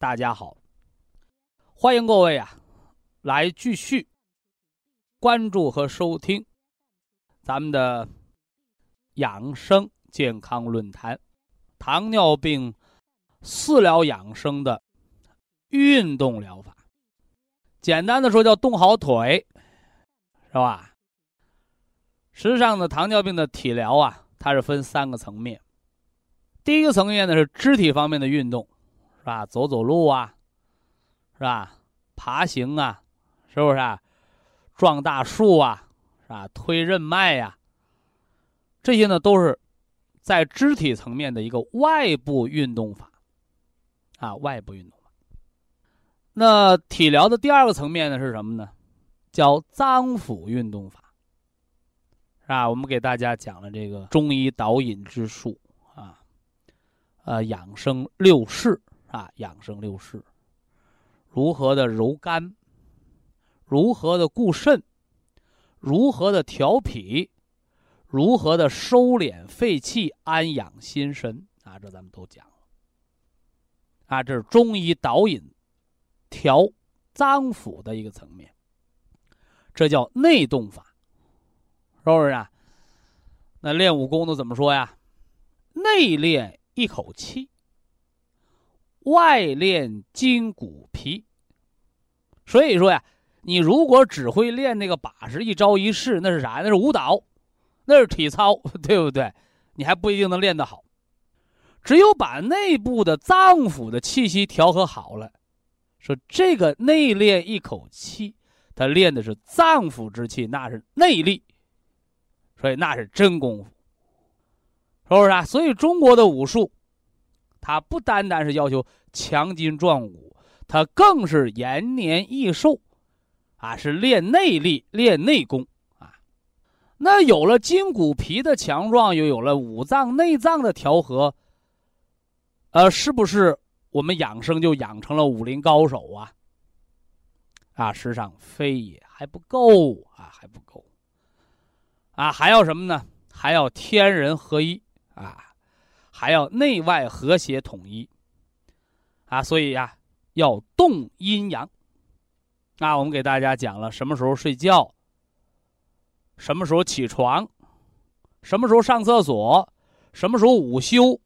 大家好，欢迎各位啊，来继续关注和收听咱们的养生健康论坛——糖尿病四疗养生的运动疗法。简单的说，叫动好腿，是吧？实际上呢，糖尿病的体疗啊，它是分三个层面。第一个层面呢，是肢体方面的运动。是吧？走走路啊，是吧？爬行啊，是不是？啊？撞大树啊，是吧？推任脉呀，这些呢都是在肢体层面的一个外部运动法啊，外部运动法。那体疗的第二个层面呢是什么呢？叫脏腑运动法，是吧？我们给大家讲了这个中医导引之术啊，呃，养生六式。啊，养生六式，如何的柔肝，如何的固肾，如何的调脾，如何的收敛肺气，安养心神啊，这咱们都讲了。啊，这是中医导引调脏腑的一个层面，这叫内动法，是不是啊？那练武功的怎么说呀？内练一口气。外练筋骨皮，所以说呀，你如果只会练那个把式，一招一式，那是啥？那是舞蹈，那是体操，对不对？你还不一定能练得好。只有把内部的脏腑的气息调和好了，说这个内练一口气，他练的是脏腑之气，那是内力，所以那是真功夫，是不是啊？所以中国的武术。它不单单是要求强筋壮骨，它更是延年益寿，啊，是练内力、练内功啊。那有了筋骨皮的强壮，又有了五脏内脏的调和，呃，是不是我们养生就养成了武林高手啊？啊，实际上非也，还不够啊，还不够啊，还要什么呢？还要天人合一啊。还要内外和谐统一，啊，所以呀，要动阴阳。啊，我们给大家讲了什么时候睡觉，什么时候起床，什么时候上厕所，什么时候午休，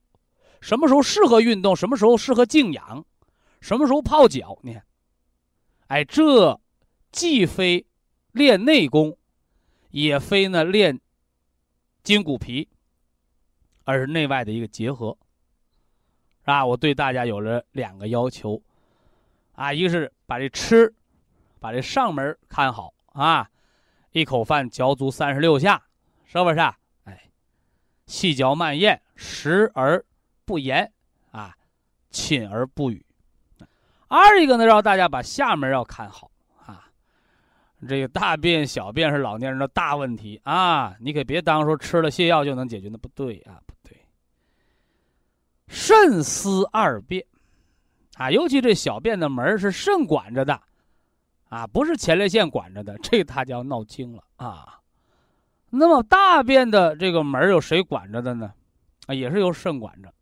什么时候适合运动，什么时候适合静养，什么时候泡脚。你看，哎，这既非练内功，也非呢练筋骨皮。而是内外的一个结合，吧？我对大家有了两个要求，啊，一个是把这吃，把这上门看好啊，一口饭嚼足三十六下，是不是？哎，细嚼慢咽，食而不言，啊，寝而不语。二一个呢，让大家把下门要看好啊。这个大便、小便是老年人的大问题啊！你可别当说吃了泻药就能解决，那不对啊，肾司二便，啊，尤其这小便的门是肾管着的，啊，不是前列腺管着的，这他就要闹清了啊。那么大便的这个门有谁管着的呢？啊，也是由肾管着，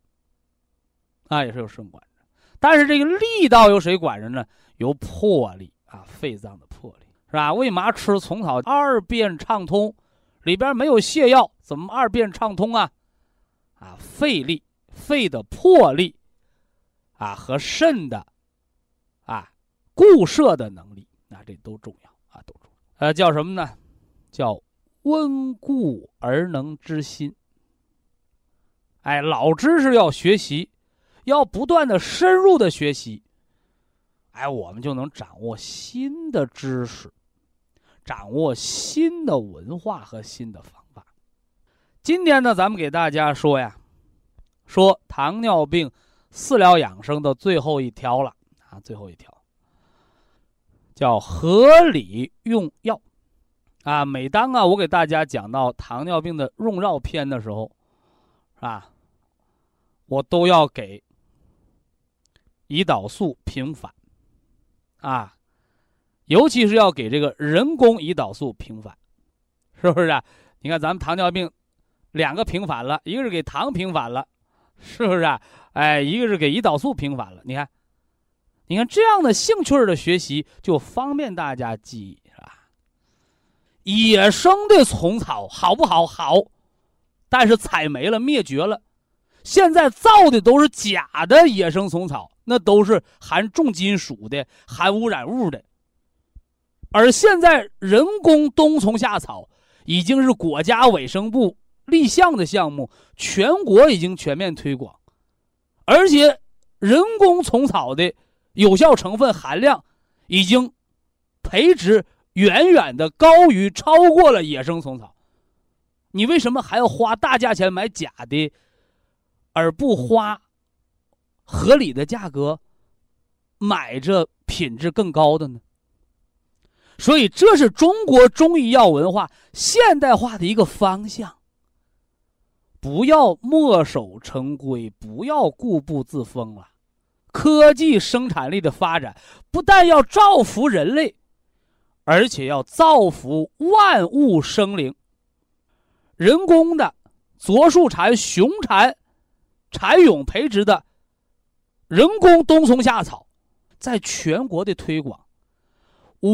啊，也是由肾管着。但是这个力道由谁管着呢？由魄力啊，肺脏的魄力。是吧？为嘛吃虫草二便畅通？里边没有泻药，怎么二便畅通啊？啊，肺力、肺的魄力，啊和肾的，啊固摄的能力，那这都重要啊，都重要。呃，叫什么呢？叫温故而能知新。哎，老知识要学习，要不断的深入的学习，哎，我们就能掌握新的知识，掌握新的文化和新的方法。今天呢，咱们给大家说呀，说糖尿病饲疗养生的最后一条了啊，最后一条叫合理用药啊。每当啊，我给大家讲到糖尿病的用药篇的时候，啊。我都要给胰岛素平反，啊，尤其是要给这个人工胰岛素平反，是不是啊？你看咱们糖尿病两个平反了，一个是给糖平反了，是不是啊？哎，一个是给胰岛素平反了。你看，你看这样的兴趣的学习就方便大家记忆，是吧？野生的虫草好不好？好，但是采没了，灭绝了。现在造的都是假的野生虫草，那都是含重金属的、含污染物的。而现在人工冬虫夏草已经是国家卫生部立项的项目，全国已经全面推广，而且人工虫草的有效成分含量已经培植远远的高于、超过了野生虫草。你为什么还要花大价钱买假的？而不花合理的价格买着品质更高的呢？所以这是中国中医药文化现代化的一个方向。不要墨守成规，不要固步自封了。科技生产力的发展不但要造福人类，而且要造福万物生灵。人工的左树蝉、雄蝉。蚕蛹培植的人工冬虫夏草，在全国的推广，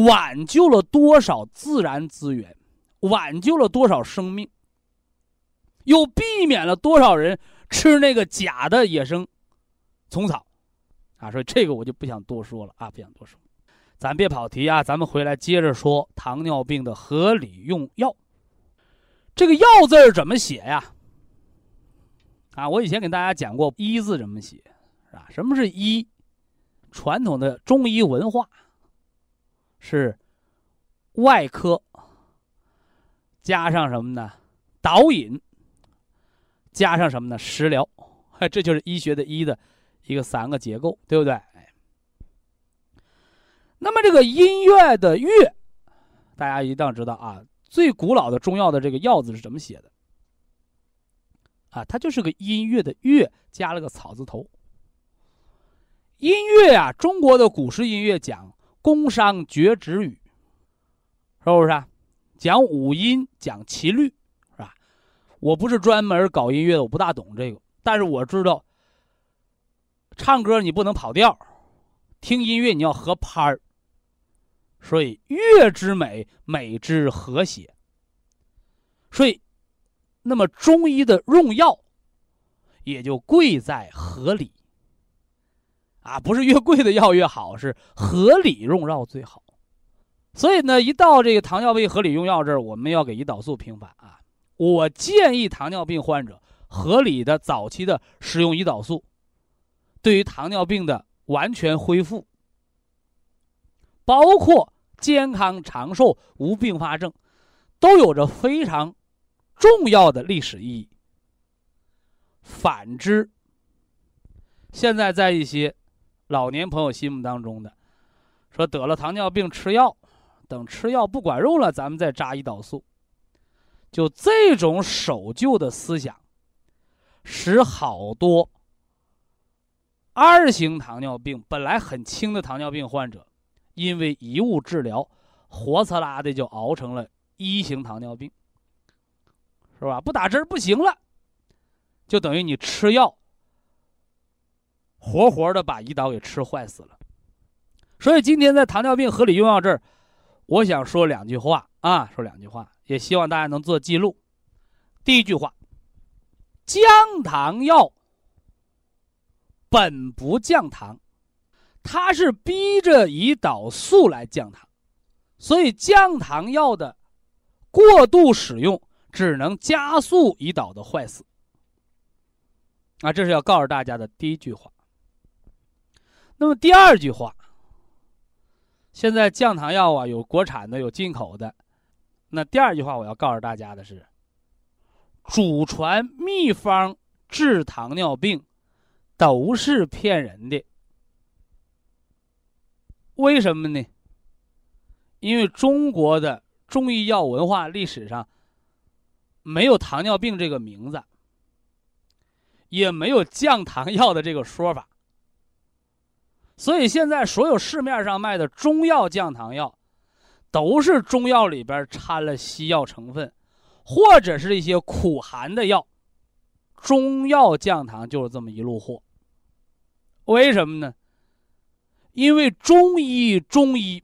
挽救了多少自然资源，挽救了多少生命，又避免了多少人吃那个假的野生虫草，啊，所以这个我就不想多说了啊，不想多说，咱别跑题啊，咱们回来接着说糖尿病的合理用药。这个“药”字儿怎么写呀？啊，我以前给大家讲过“医”字怎么写，是吧？什么是医？传统的中医文化是外科加上什么呢？导引加上什么呢？食疗，这就是医学的医的一个三个结构，对不对？哎，那么这个音乐的乐，大家一定要知道啊，最古老的中药的这个“药”字是怎么写的？啊，它就是个音乐的乐，加了个草字头。音乐啊，中国的古诗音乐讲宫商角徵羽，是不是？啊？讲五音，讲齐律，我不是专门搞音乐的，我不大懂这个，但是我知道，唱歌你不能跑调，听音乐你要合拍儿。所以乐之美，美之和谐。所以。那么中医的用药，也就贵在合理。啊，不是越贵的药越好，是合理用药最好。所以呢，一到这个糖尿病合理用药这儿，我们要给胰岛素平反啊。我建议糖尿病患者合理的早期的使用胰岛素，对于糖尿病的完全恢复，包括健康长寿无并发症，都有着非常。重要的历史意义。反之，现在在一些老年朋友心目当中的，说得了糖尿病吃药，等吃药不管用了，咱们再扎胰岛素。就这种守旧的思想，使好多二型糖尿病本来很轻的糖尿病患者，因为贻误治疗，活呲啦的就熬成了一型糖尿病。是吧？不打针不行了，就等于你吃药，活活的把胰岛给吃坏死了。所以今天在糖尿病合理用药这儿，我想说两句话啊，说两句话，也希望大家能做记录。第一句话，降糖药本不降糖，它是逼着胰岛素来降糖，所以降糖药的过度使用只能加速胰岛的坏死。啊，这是要告诉大家的第一句话。那么第二句话，现在降糖药啊，有国产的，有进口的。那第二句话我要告诉大家的是，祖传秘方治糖尿病都是骗人的。为什么呢？因为中国的中医药文化历史上没有糖尿病这个名字，也没有降糖药的这个说法。所以现在所有市面上卖的中药降糖药，都是中药里边掺了西药成分，或者是一些苦寒的药。中药降糖就是这么一路货。为什么呢？因为中医中医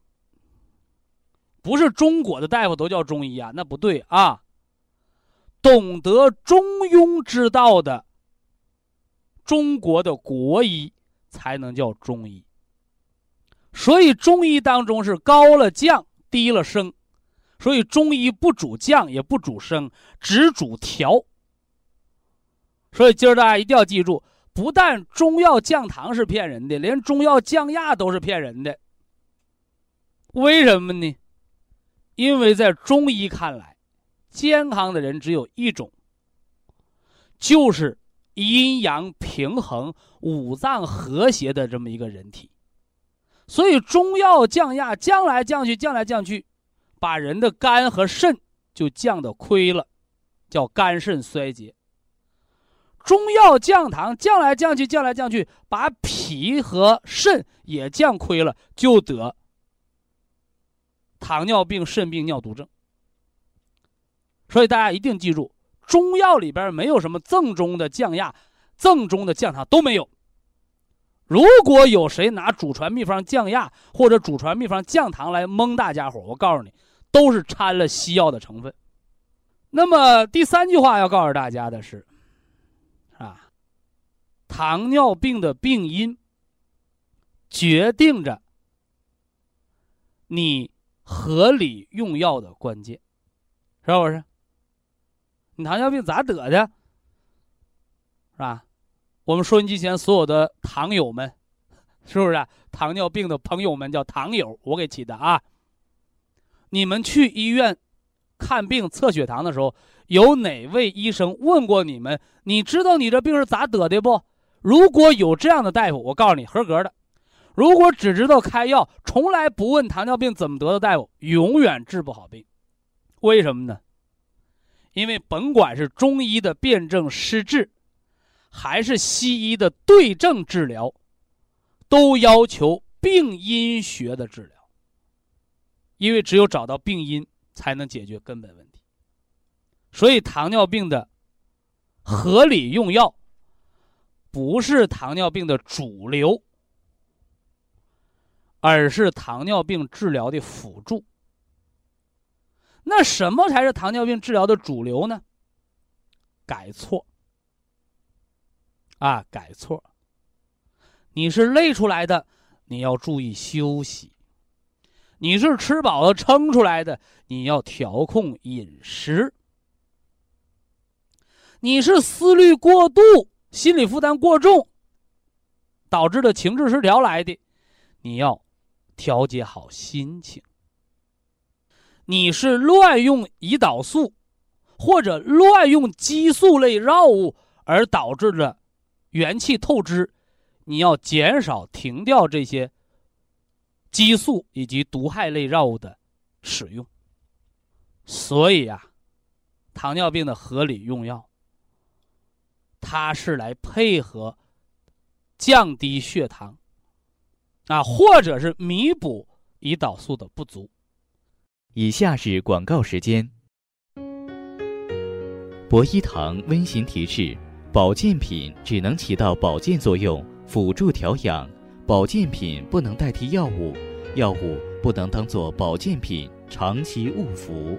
不是中国的大夫都叫中医啊，那不对啊。懂得中庸之道的中国的国医。才能叫中医。所以中医当中是高了降，低了升，所以中医不主降也不主升，只主调。所以今儿大家一定要记住，不但中药降糖是骗人的，连中药降压都是骗人的。为什么呢？因为在中医看来，健康的人只有一种，就是。阴阳平衡、五脏和谐的这么一个人体，所以中药降压降来降去，降来降去，把人的肝和肾就降的亏了，叫肝肾衰竭。中药降糖降来降去，降来降去，把脾和肾也降亏了，就得糖尿病、肾病、尿毒症。所以大家一定记住。中药里边没有什么正宗的降压、正宗的降糖都没有。如果有谁拿祖传秘方降压或者祖传秘方降糖来蒙大家伙，我告诉你，都是掺了西药的成分。那么第三句话要告诉大家的是，啊，糖尿病的病因决定着你合理用药的关键，是不是？你糖尿病咋得的？是吧？我们收音机前所有的糖友们，是不是糖尿病的朋友们叫糖友？我给起的啊。你们去医院看病测血糖的时候，有哪位医生问过你们？你知道你这病是咋得的不？如果有这样的大夫，我告诉你，合格的。如果只知道开药，从来不问糖尿病怎么得的大夫，永远治不好病。为什么呢？因为甭管是中医的辨证施治，还是西医的对症治疗，都要求病因学的治疗。因为只有找到病因，才能解决根本问题。所以，糖尿病的合理用药，不是糖尿病的主流，而是糖尿病治疗的辅助。那什么才是糖尿病治疗的主流呢？改错啊，改错。你是累出来的，你要注意休息；你是吃饱了撑出来的，你要调控饮食；你是思虑过度、心理负担过重导致的情志失调来的，你要调节好心情。你是乱用胰岛素，或者乱用激素类药物而导致的元气透支，你要减少停掉这些激素以及毒害类药物的使用。所以啊，糖尿病的合理用药，它是来配合降低血糖啊，或者是弥补胰岛素的不足。以下是广告时间。博一堂温馨提示：保健品只能起到保健作用，辅助调养；保健品不能代替药物，药物不能当做保健品长期误服。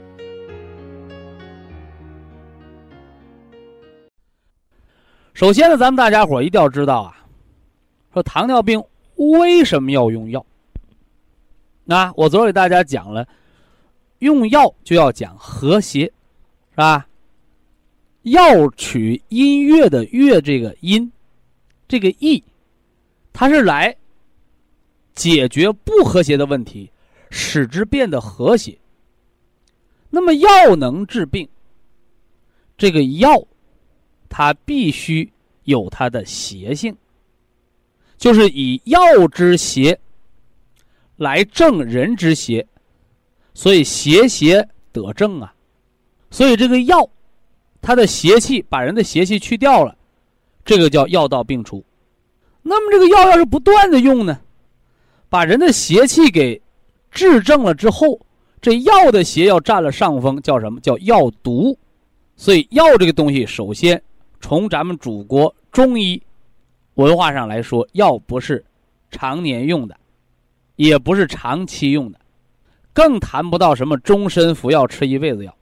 首先呢，咱们大家伙一定要知道啊，说糖尿病为什么要用药？那我昨儿给大家讲了，用药就要讲和谐，是吧？药取音乐的乐这个音，这个意，它是来解决不和谐的问题，使之变得和谐。那么药能治病，这个药它必须有它的邪性，就是以药之邪来正人之邪，所以邪邪得正啊。所以这个药。它的邪气把人的邪气去掉了，这个叫药到病除。那么这个药要是不断的用呢，把人的邪气给治正了之后，这药的邪要占了上风，叫什么叫药毒？所以药这个东西，首先从咱们祖国中医文化上来说，药不是常年用的，也不是长期用的，更谈不到什么终身服药吃一辈子药，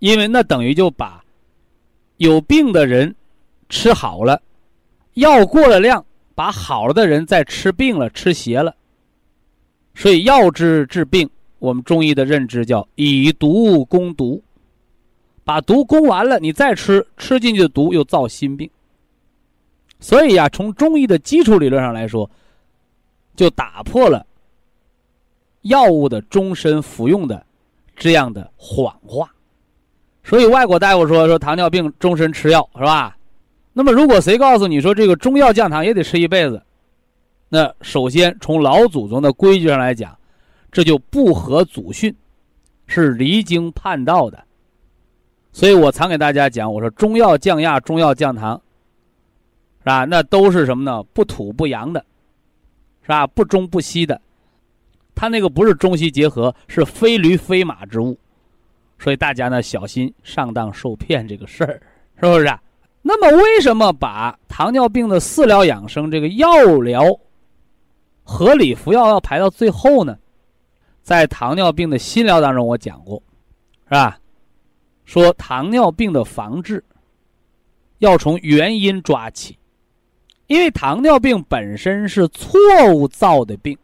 因为那等于就把。有病的人吃好了，药过了量，把好了的人再吃病了，吃邪了。所以药治治病，我们中医的认知叫以毒攻毒，把毒攻完了，你再吃，吃进去的毒又造新病。所以呀，从中医的基础理论上来说，就打破了药物的终身服用的这样的谎话。所以外国大夫说说糖尿病终身吃药是吧？那么如果谁告诉你说这个中药降糖也得吃一辈子，那首先从老祖宗的规矩上来讲，这就不合祖训，是离经叛道的。所以我常给大家讲，我说中药降压、中药降糖，是吧？那都是什么呢？不土不洋的，是吧？不中不西的，他那个不是中西结合，是非驴非马之物。所以大家呢小心上当受骗这个事儿，是不是？啊那么为什么把糖尿病的饲疗养生这个药疗合理服药要排到最后呢？在糖尿病的心疗当中我讲过，是吧？说糖尿病的防治要从原因抓起，因为糖尿病本身是错误造的病，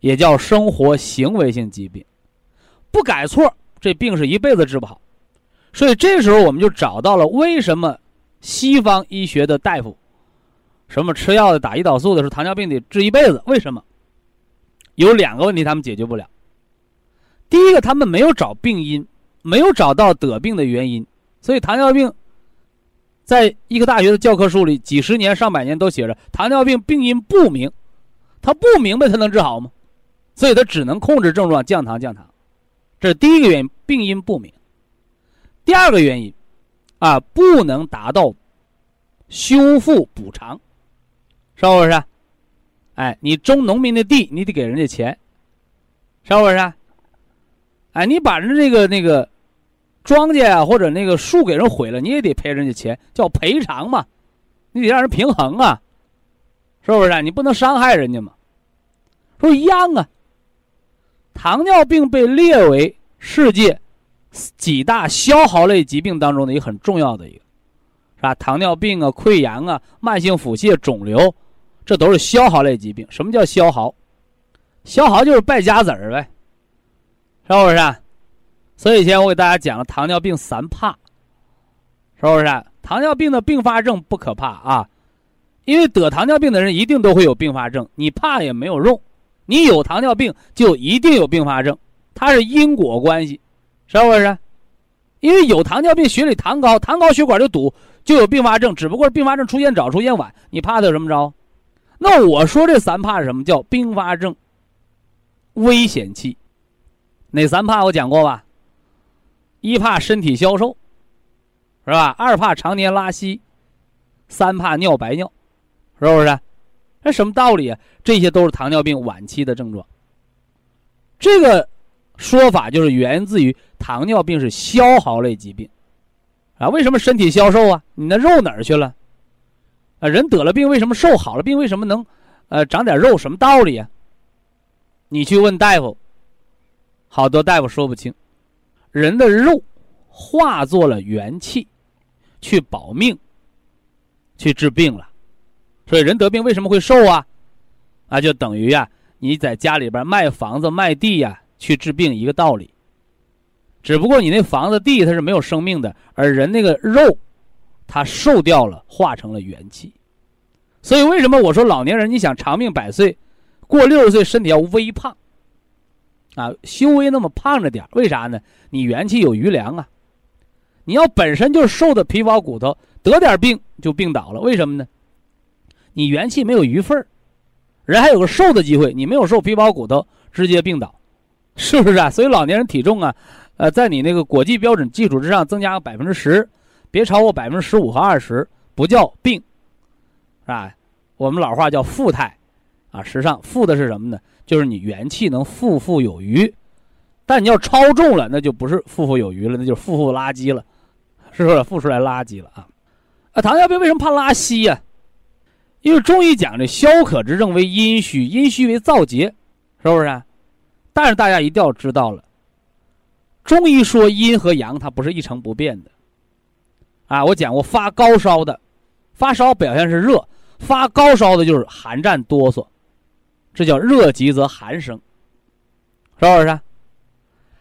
也叫生活行为性疾病，不改错。这病是一辈子治不好，所以这时候我们就找到了为什么西方医学的大夫，什么吃药的、打胰岛素的，是糖尿病得治一辈子？为什么？有两个问题他们解决不了。第一个，他们没有找病因，没有找到得病的原因，所以糖尿病，在医科大学的教科书里，几十年、上百年都写着糖尿病病因不明，他不明白他能治好吗？所以他只能控制症状，降糖降糖。这是第一个原因，病因不明。第二个原因，啊，不能达到修复补偿，是不是？哎，你种农民的地，你得给人家钱，是不是？哎，你把人这个那个庄稼啊或者那个树给人毁了，你也得赔人家钱，叫赔偿嘛，你得让人平衡啊，是不是？你不能伤害人家嘛，说一样啊。糖尿病被列为世界几大消耗类疾病当中的一个很重要的一个，是吧？糖尿病啊、溃疡啊、慢性腹泻、肿瘤，这都是消耗类疾病。什么叫消耗？消耗就是败家子儿呗，是不是？所以以前我给大家讲了糖尿病三怕，是不是？糖尿病的并发症不可怕啊，因为得糖尿病的人一定都会有并发症，你怕也没有用。你有糖尿病就一定有并发症，它是因果关系，是不是？因为有糖尿病，血里糖高，糖高血管就堵，就有并发症。只不过并发症出现早，出现晚，你怕它有什么着？那我说这三怕是什么？叫并发症危险期。哪三怕我讲过吧？一怕身体消瘦，是吧？二怕常年拉稀，三怕尿白尿，是不是？那什么道理啊？这些都是糖尿病晚期的症状。这个说法就是源自于糖尿病是消耗类疾病，啊，为什么身体消瘦啊？你那肉哪儿去了？啊，人得了病为什么瘦？好了病为什么能，呃，长点肉？什么道理啊？你去问大夫，好多大夫说不清。人的肉化作了元气，去保命，去治病了。所以人得病为什么会瘦啊？啊，就等于呀，你在家里边卖房子卖地呀去治病一个道理。只不过你那房子地它是没有生命的，而人那个肉，它瘦掉了，化成了元气。所以为什么我说老年人你想长命百岁，过六十岁身体要微胖，啊，修微那么胖着点为啥呢？你元气有余粮啊。你要本身就瘦的皮包骨头，得点病就病倒了，为什么呢？你元气没有余份人还有个瘦的机会，你没有瘦皮包骨头，直接病倒，是不是啊？所以老年人体重啊。呃，在你那个国际标准基础之上增加个百分之十，别超过百分之十五和二十，不叫病，是吧？我们老话叫富态，啊，时尚富的是什么呢？就是你元气能富富有余，但你要超重了，那就不是富富有余了，那就是富富垃圾了，是不是？富出来垃圾了啊！啊，糖尿病为什么怕拉稀呀？因为中医讲这消渴之症为阴虚，阴虚为燥结，是不是？但是大家一定要知道了。中医说阴和阳它不是一成不变的，啊，我讲过发高烧的，发烧表现是热，发高烧的就是寒战哆嗦，这叫热极则寒生，是不是？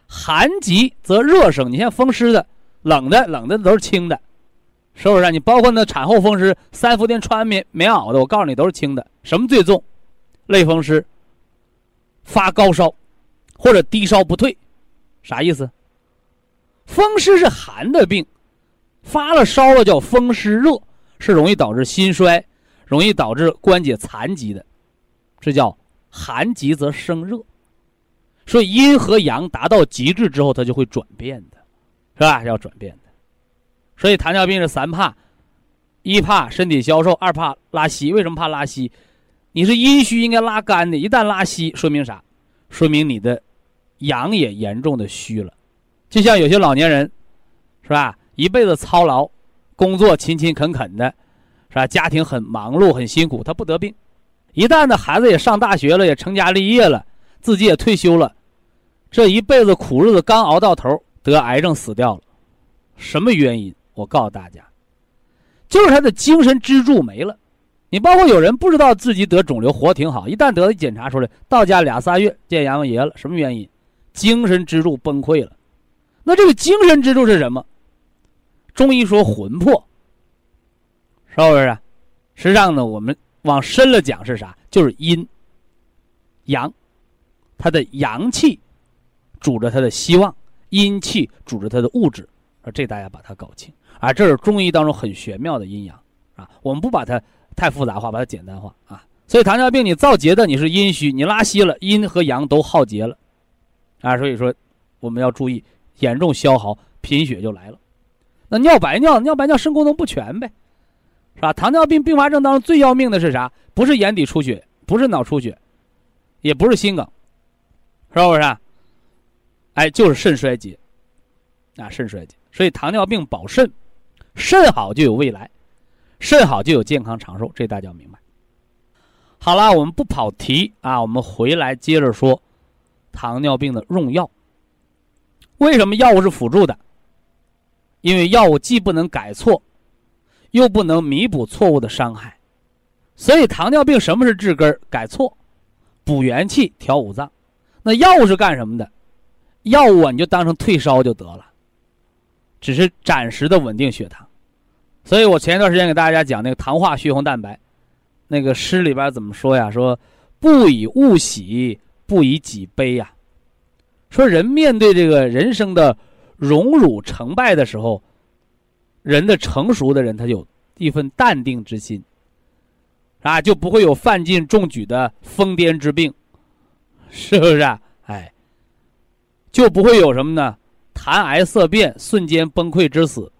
寒极则热生。你像风湿的，冷的冷的都是轻的，是不是？你包括那产后风湿，三伏天穿棉棉袄的，我告诉你都是轻的。什么最重？类风湿，发高烧，或者低烧不退。啥意思？风湿是寒的病，发了烧了叫风湿热，是容易导致心衰，容易导致关节残疾的，这叫寒极则生热。所以阴和阳达到极致之后，它就会转变的，是吧？要转变的。所以糖尿病是三怕：一怕身体消瘦，二怕拉稀。为什么怕拉稀？你是阴虚，应该拉干的，一旦拉稀，说明啥？说明你的。阳也严重的虚了，就像有些老年人，是吧？一辈子操劳，工作勤勤恳恳的，是吧？家庭很忙碌很辛苦，他不得病。一旦呢，孩子也上大学了，也成家立业了，自己也退休了，这一辈子苦日子刚熬到头，得癌症死掉了。什么原因？我告诉大家，就是他的精神支柱没了。你包括有人不知道自己得肿瘤，活挺好，一旦得了检查出来，到家俩仨月见阎王爷了。什么原因？精神支柱崩溃了，那这个精神支柱是什么？中医说魂魄，是不是？啊实际上呢，我们往深了讲是啥？就是阴、阳，它的阳气主着它的希望，阴气主着它的物质，啊，这大家把它搞清。啊，这是中医当中很玄妙的阴阳啊。我们不把它太复杂化，把它简单化啊。所以糖尿病你造结的你是阴虚，你拉稀了，阴和阳都耗竭了。啊，所以说，我们要注意，严重消耗，贫血就来了。那尿白尿，尿白尿肾功能不全呗，是吧？糖尿病并发症当中最要命的是啥？不是眼底出血，不是脑出血，也不是心梗，是不是？哎，就是肾衰竭，啊，肾衰竭。所以糖尿病保肾，肾好就有未来，肾好就有健康长寿，这大家要明白。好了，我们不跑题啊，我们回来接着说。糖尿病的用药，为什么药物是辅助的？因为药物既不能改错，又不能弥补错误的伤害，所以糖尿病什么是治根改错，补元气，调五脏。那药物是干什么的？药物啊，你就当成退烧就得了，只是暂时的稳定血糖。所以我前一段时间给大家讲那个糖化血红蛋白，那个诗里边怎么说呀？说不以物喜。不以己悲呀，说人面对这个人生的荣辱成败的时候，人的成熟的人，他有一份淡定之心，啊，就不会有犯尽中举的疯癫之病，是不是啊？哎，就不会有什么呢？谈癌色变、瞬间崩溃之死。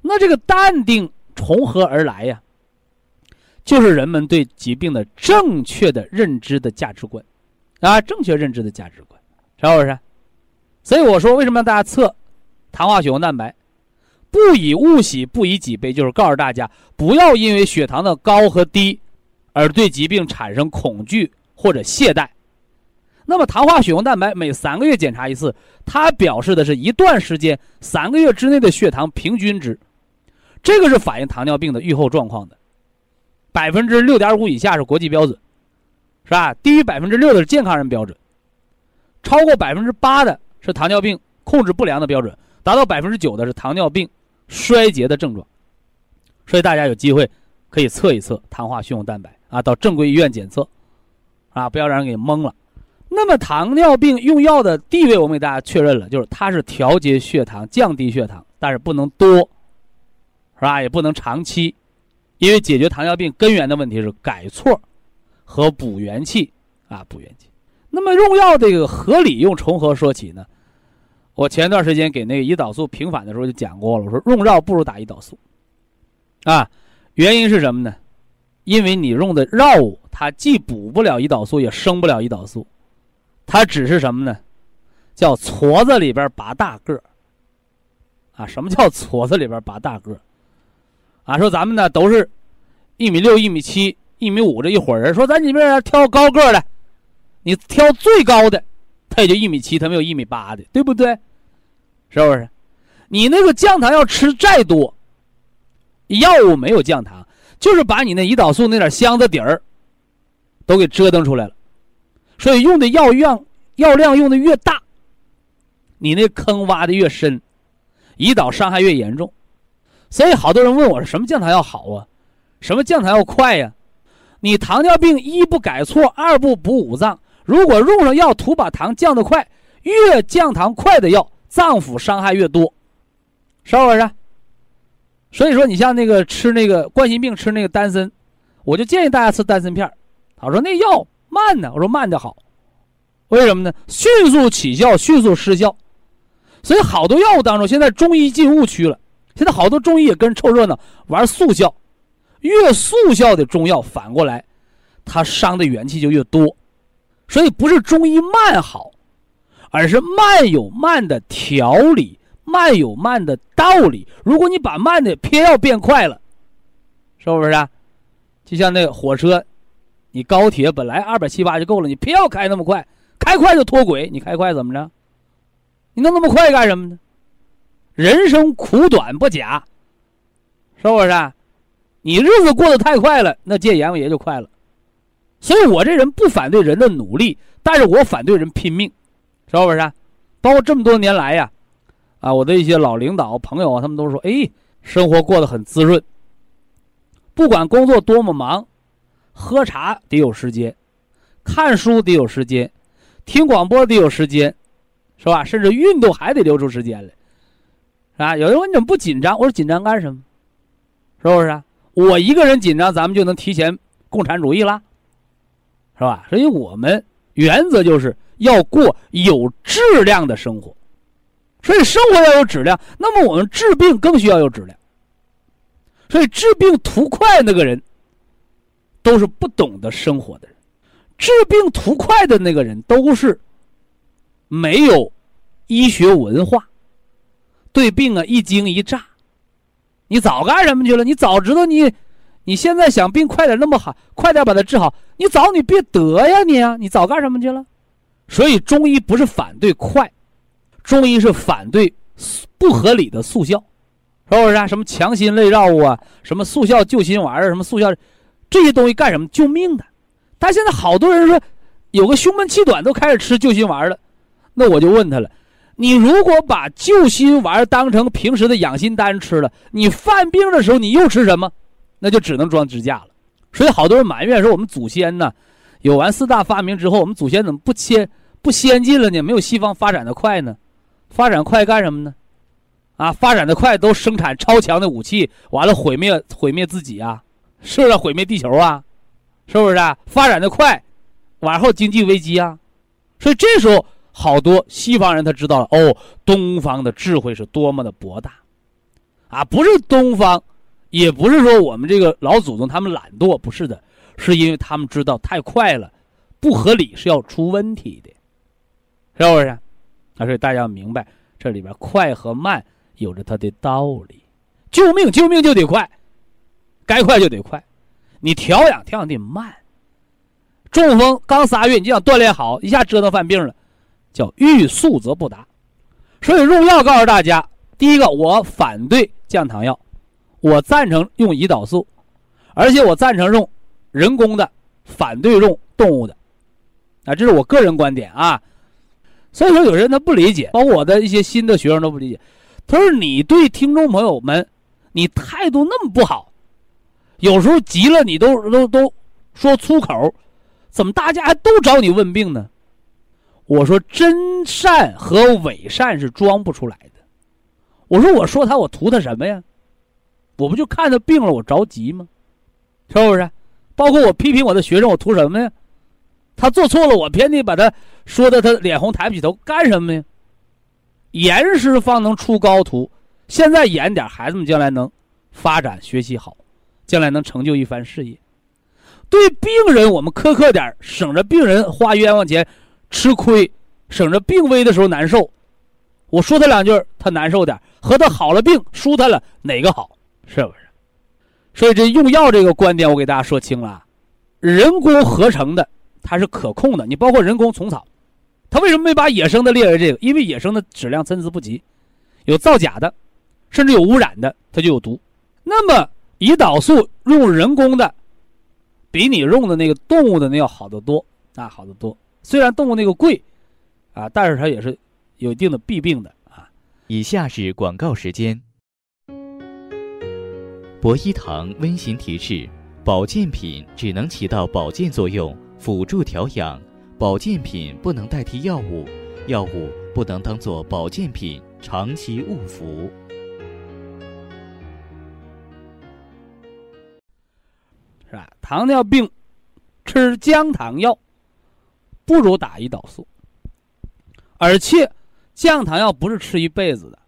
那这个淡定从何而来呀？就是人们对疾病的正确的认知的价值观。啊，正确认知的价值观，是不是？所以我说，为什么大家测糖化血红蛋白？不以物喜，不以己悲，就是告诉大家，不要因为血糖的高和低，而对疾病产生恐惧或者懈怠。那么，糖化血红蛋白每三个月检查一次，它表示的是一段时间三个月之内的血糖平均值，这个是反映糖尿病的预后状况的。百分之六点五以下是国际标准。是吧？低于百分之六的是健康人标准，超过百分之八的是糖尿病控制不良的标准，达到百分之九的是糖尿病衰竭的症状。所以大家有机会可以测一测糖化血红蛋白啊，到正规医院检测，啊，不要让人给蒙了。那么糖尿病用药的地位，我们给大家确认了，就是它是调节血糖、降低血糖，但是不能多，是吧？也不能长期，因为解决糖尿病根源的问题是改错和补元气啊，补元气。那么用药这个合理用从何说起呢？我前段时间给那个胰岛素平反的时候就讲过了，我说用药不如打胰岛素，啊，原因是什么呢？因为你用的药物它既补不了胰岛素，也生不了胰岛素。它只是什么呢？叫矬子里边拔大个。啊，什么叫矬子里边拔大个？啊，说咱们呢都是一米六、一米七、一米五这一伙人，说咱里面挑高个的，你挑最高的，他也就一米七，他没有一米八的，对不对？是不是？你那个降糖要吃再多，药物没有降糖，就是把你那胰岛素那点箱子底儿都给折腾出来了。所以用的药量药量用的越大，你那坑挖的越深，胰岛伤害越严重。所以好多人问我说：“什么降糖药好啊？什么降糖药快呀？”你糖尿病一不改错，二不补五脏。如果用上药图把糖降得快，越降糖快的药，脏腑伤害越多，是不是？所以说，你像那个吃那个冠心病吃那个丹参，我就建议大家吃丹参片他说那药。慢呢？我说慢的好，为什么呢？迅速起效，迅速失效。所以好多药物当中，现在中医进误区了。现在好多中医也跟人凑热闹，玩速效。越速效的中药，反过来，它伤的元气就越多。所以不是中医慢好，而是慢有慢的调理，慢有慢的道理。如果你把慢的偏要变快了，是不是啊？就像那火车。你高铁本来二百七八就够了，你偏要开那么快，开快就脱轨。你开快怎么着？你弄那么快干什么呢？人生苦短不假，是不是？你日子过得太快了，那戒严也就快了。所以我这人不反对人的努力，但是我反对人拼命，是不是？包括这么多年来呀，啊，我的一些老领导朋友啊，他们都说，哎，生活过得很滋润，不管工作多么忙。喝茶得有时间，看书得有时间，听广播得有时间，是吧？甚至运动还得留出时间来，是吧？有人问你怎么不紧张？我说紧张干什么？是不是？我一个人紧张，咱们就能提前共产主义了，是吧？所以我们原则就是要过有质量的生活，所以生活要有质量，那么我们治病更需要有质量。所以治病图快那个人。都是不懂得生活的人，治病图快的那个人都是没有医学文化，对病啊一惊一乍。你早干什么去了？你早知道你，你现在想病快点那么好，快点把它治好，你早你别得呀你啊！你早干什么去了？所以中医不是反对快，中医是反对不合理的速效，是不是啊？什么强心类药物啊，什么速效救心丸啊，什么速效。这些东西干什么？救命的！但现在好多人说，有个胸闷气短都开始吃救心丸了。那我就问他了：你如果把救心丸当成平时的养心丹吃了，你犯病的时候你又吃什么？那就只能装支架了。所以好多人埋怨说，我们祖先呢，有完四大发明之后，我们祖先怎么不先不先进了呢？没有西方发展的快呢？发展快干什么呢？啊，发展的快都生产超强的武器，完了毁灭毁灭自己啊！是不是毁灭地球啊？是不是啊？发展的快，往后经济危机啊！所以这时候好多西方人他知道了哦，东方的智慧是多么的博大，啊，不是东方，也不是说我们这个老祖宗他们懒惰，不是的，是因为他们知道太快了，不合理是要出问题的，是不是？啊，所以大家要明白这里边快和慢有着它的道理，救命救命就得快。该快就得快，你调养调养得慢。中风刚仨月，你就想锻炼好，一下折腾犯病了，叫欲速则不达。所以用药告诉大家，第一个，我反对降糖药，我赞成用胰岛素，而且我赞成用人工的，反对用动物的。啊，这是我个人观点啊。所以说，有人他不理解，包括我的一些新的学生都不理解。他说：“你对听众朋友们，你态度那么不好，有时候急了你都都都说粗口，怎么大家都找你问病呢？”我说：“真善和伪善是装不出来的。”我说：“我说他，我图他什么呀？我不就看他病了，我着急吗？是不是？包括我批评我的学生，我图什么呀？”他做错了，我偏得把他说的他脸红抬不起头，干什么呀？严师方能出高徒，现在严点，孩子们将来能发展学习好，将来能成就一番事业。对病人我们苛刻点，省着病人花冤枉钱吃亏，省着病危的时候难受。我说他两句，他难受点，和他好了病舒坦了，哪个好？是不是？所以这用药这个观点，我给大家说清了，人工合成的。它是可控的，你包括人工虫草，它为什么没把野生的列为这个？因为野生的质量参差不齐，有造假的，甚至有污染的，它就有毒。那么胰岛素用人工的，比你用的那个动物的那要好得多啊，好得多。虽然动物那个贵，啊，但是它也是有一定的弊病的啊。以下是广告时间。博一堂温馨提示：保健品只能起到保健作用。辅助调养，保健品不能代替药物，药物不能当做保健品长期误服。是吧？糖尿病吃姜糖药不如打胰岛素，而且降糖药不是吃一辈子的。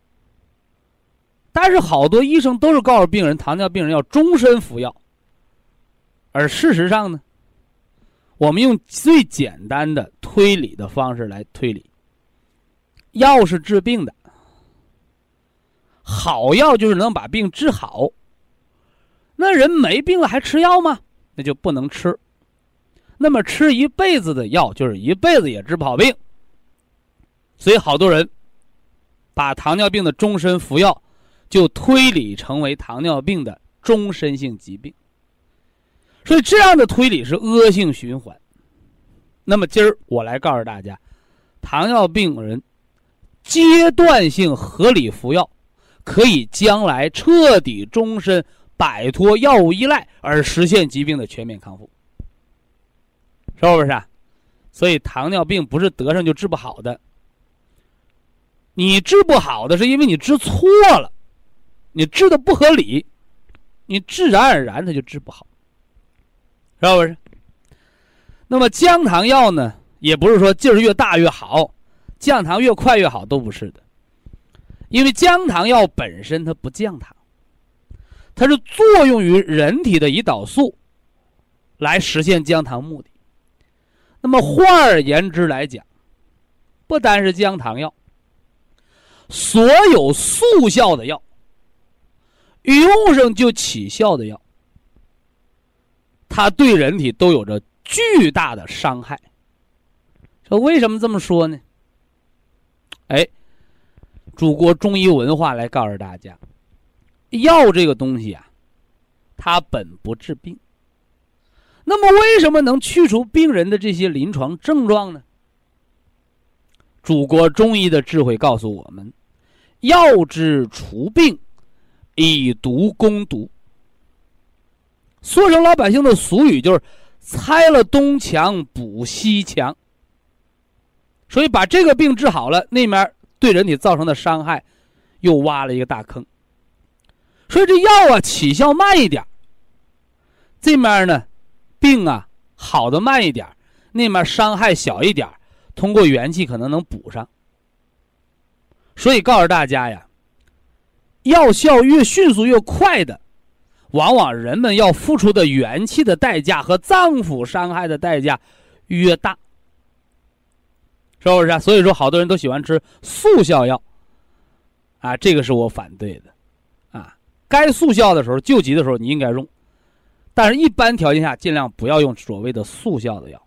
但是好多医生都是告诉病人，糖尿病人要终身服药，而事实上呢？我们用最简单的推理的方式来推理。药是治病的，好药就是能把病治好。那人没病了还吃药吗？那就不能吃。那么吃一辈子的药，就是一辈子也治不好病。所以好多人把糖尿病的终身服药，就推理成为糖尿病的终身性疾病。所以这样的推理是恶性循环。那么今儿我来告诉大家，糖尿病人阶段性合理服药，可以将来彻底终身摆脱药物依赖，而实现疾病的全面康复，是不是？所以糖尿病不是得上就治不好的。你治不好的是因为你治错了，你治的不合理，你自然而然它就治不好。是不是？那么降糖药呢？也不是说劲儿越大越好，降糖越快越好，都不是的。因为降糖药本身它不降糖，它是作用于人体的胰岛素，来实现降糖目的。那么换而言之来讲，不单是降糖药，所有速效的药，用上就起效的药。它对人体都有着巨大的伤害。说为什么这么说呢？哎，祖国中医文化来告诉大家，药这个东西啊，它本不治病。那么为什么能去除病人的这些临床症状呢？祖国中医的智慧告诉我们：药之除病，以毒攻毒。说成老百姓的俗语就是“拆了东墙补西墙”，所以把这个病治好了，那面对人体造成的伤害又挖了一个大坑。所以这药啊起效慢一点，这面呢病啊好的慢一点，那面伤害小一点，通过元气可能能补上。所以告诉大家呀，药效越迅速越快的。往往人们要付出的元气的代价和脏腑伤害的代价越大，是不是啊？所以说，好多人都喜欢吃速效药，啊，这个是我反对的，啊，该速效的时候、救急的时候你应该用，但是一般条件下尽量不要用所谓的速效的药，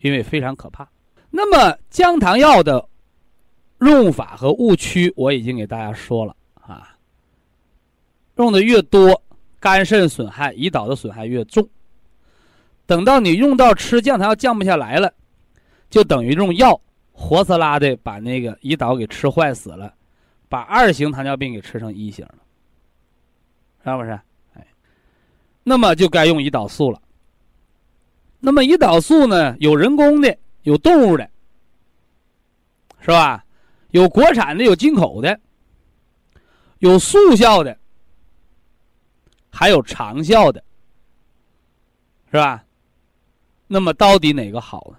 因为非常可怕。那么降糖药的用法和误区我已经给大家说了啊，用的越多。肝肾损害、胰岛的损害越重，等到你用到吃降糖药降不下来了，就等于用药活死拉的把那个胰岛给吃坏死了，把二型糖尿病给吃成一型了，是不是？那么就该用胰岛素了。那么胰岛素呢，有人工的，有动物的，是吧？有国产的，有进口的，有速效的，还有长效的，是吧？那么到底哪个好呢？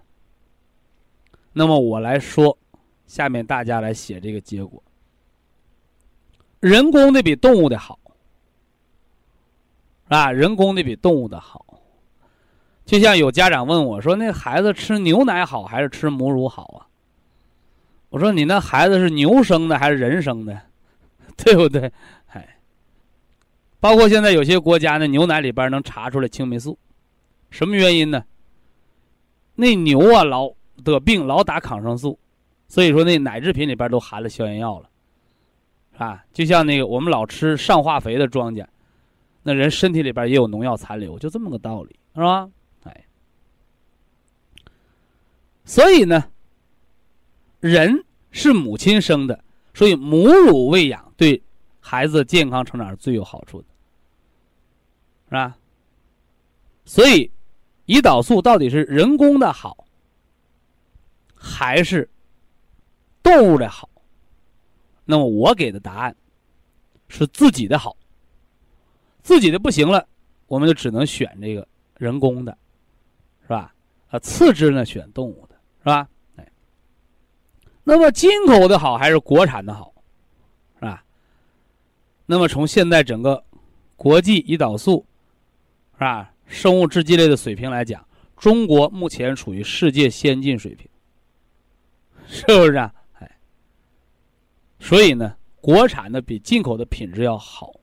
那么我来说，下面大家来写这个结果。人工的比动物的好，啊，人工的比动物的好。就像有家长问我说：“那孩子吃牛奶好还是吃母乳好啊？”我说：“你那孩子是牛生的还是人生的，对不对？”哎，包括现在有些国家的牛奶里边能查出来青霉素，什么原因呢？那牛啊老得病，老打抗生素，所以说那奶制品里边都含了消炎药了，是吧？就像那个我们老吃上化肥的庄稼，那人身体里边也有农药残留，就这么个道理，是吧？哎所以呢，人是母亲生的，所以母乳喂养对孩子健康成长是最有好处的，是吧？所以，胰岛素到底是人工的好，还是动物的好？那么我给的答案是自己的好，自己的不行了，我们就只能选这个人工的，是吧？啊，次之呢选动物的。是吧？哎，那么进口的好还是国产的好，是吧？那么从现在整个国际胰岛素是吧，生物制剂类的水平来讲，中国目前处于世界先进水平，是不是啊？哎，所以呢，国产的比进口的品质要好，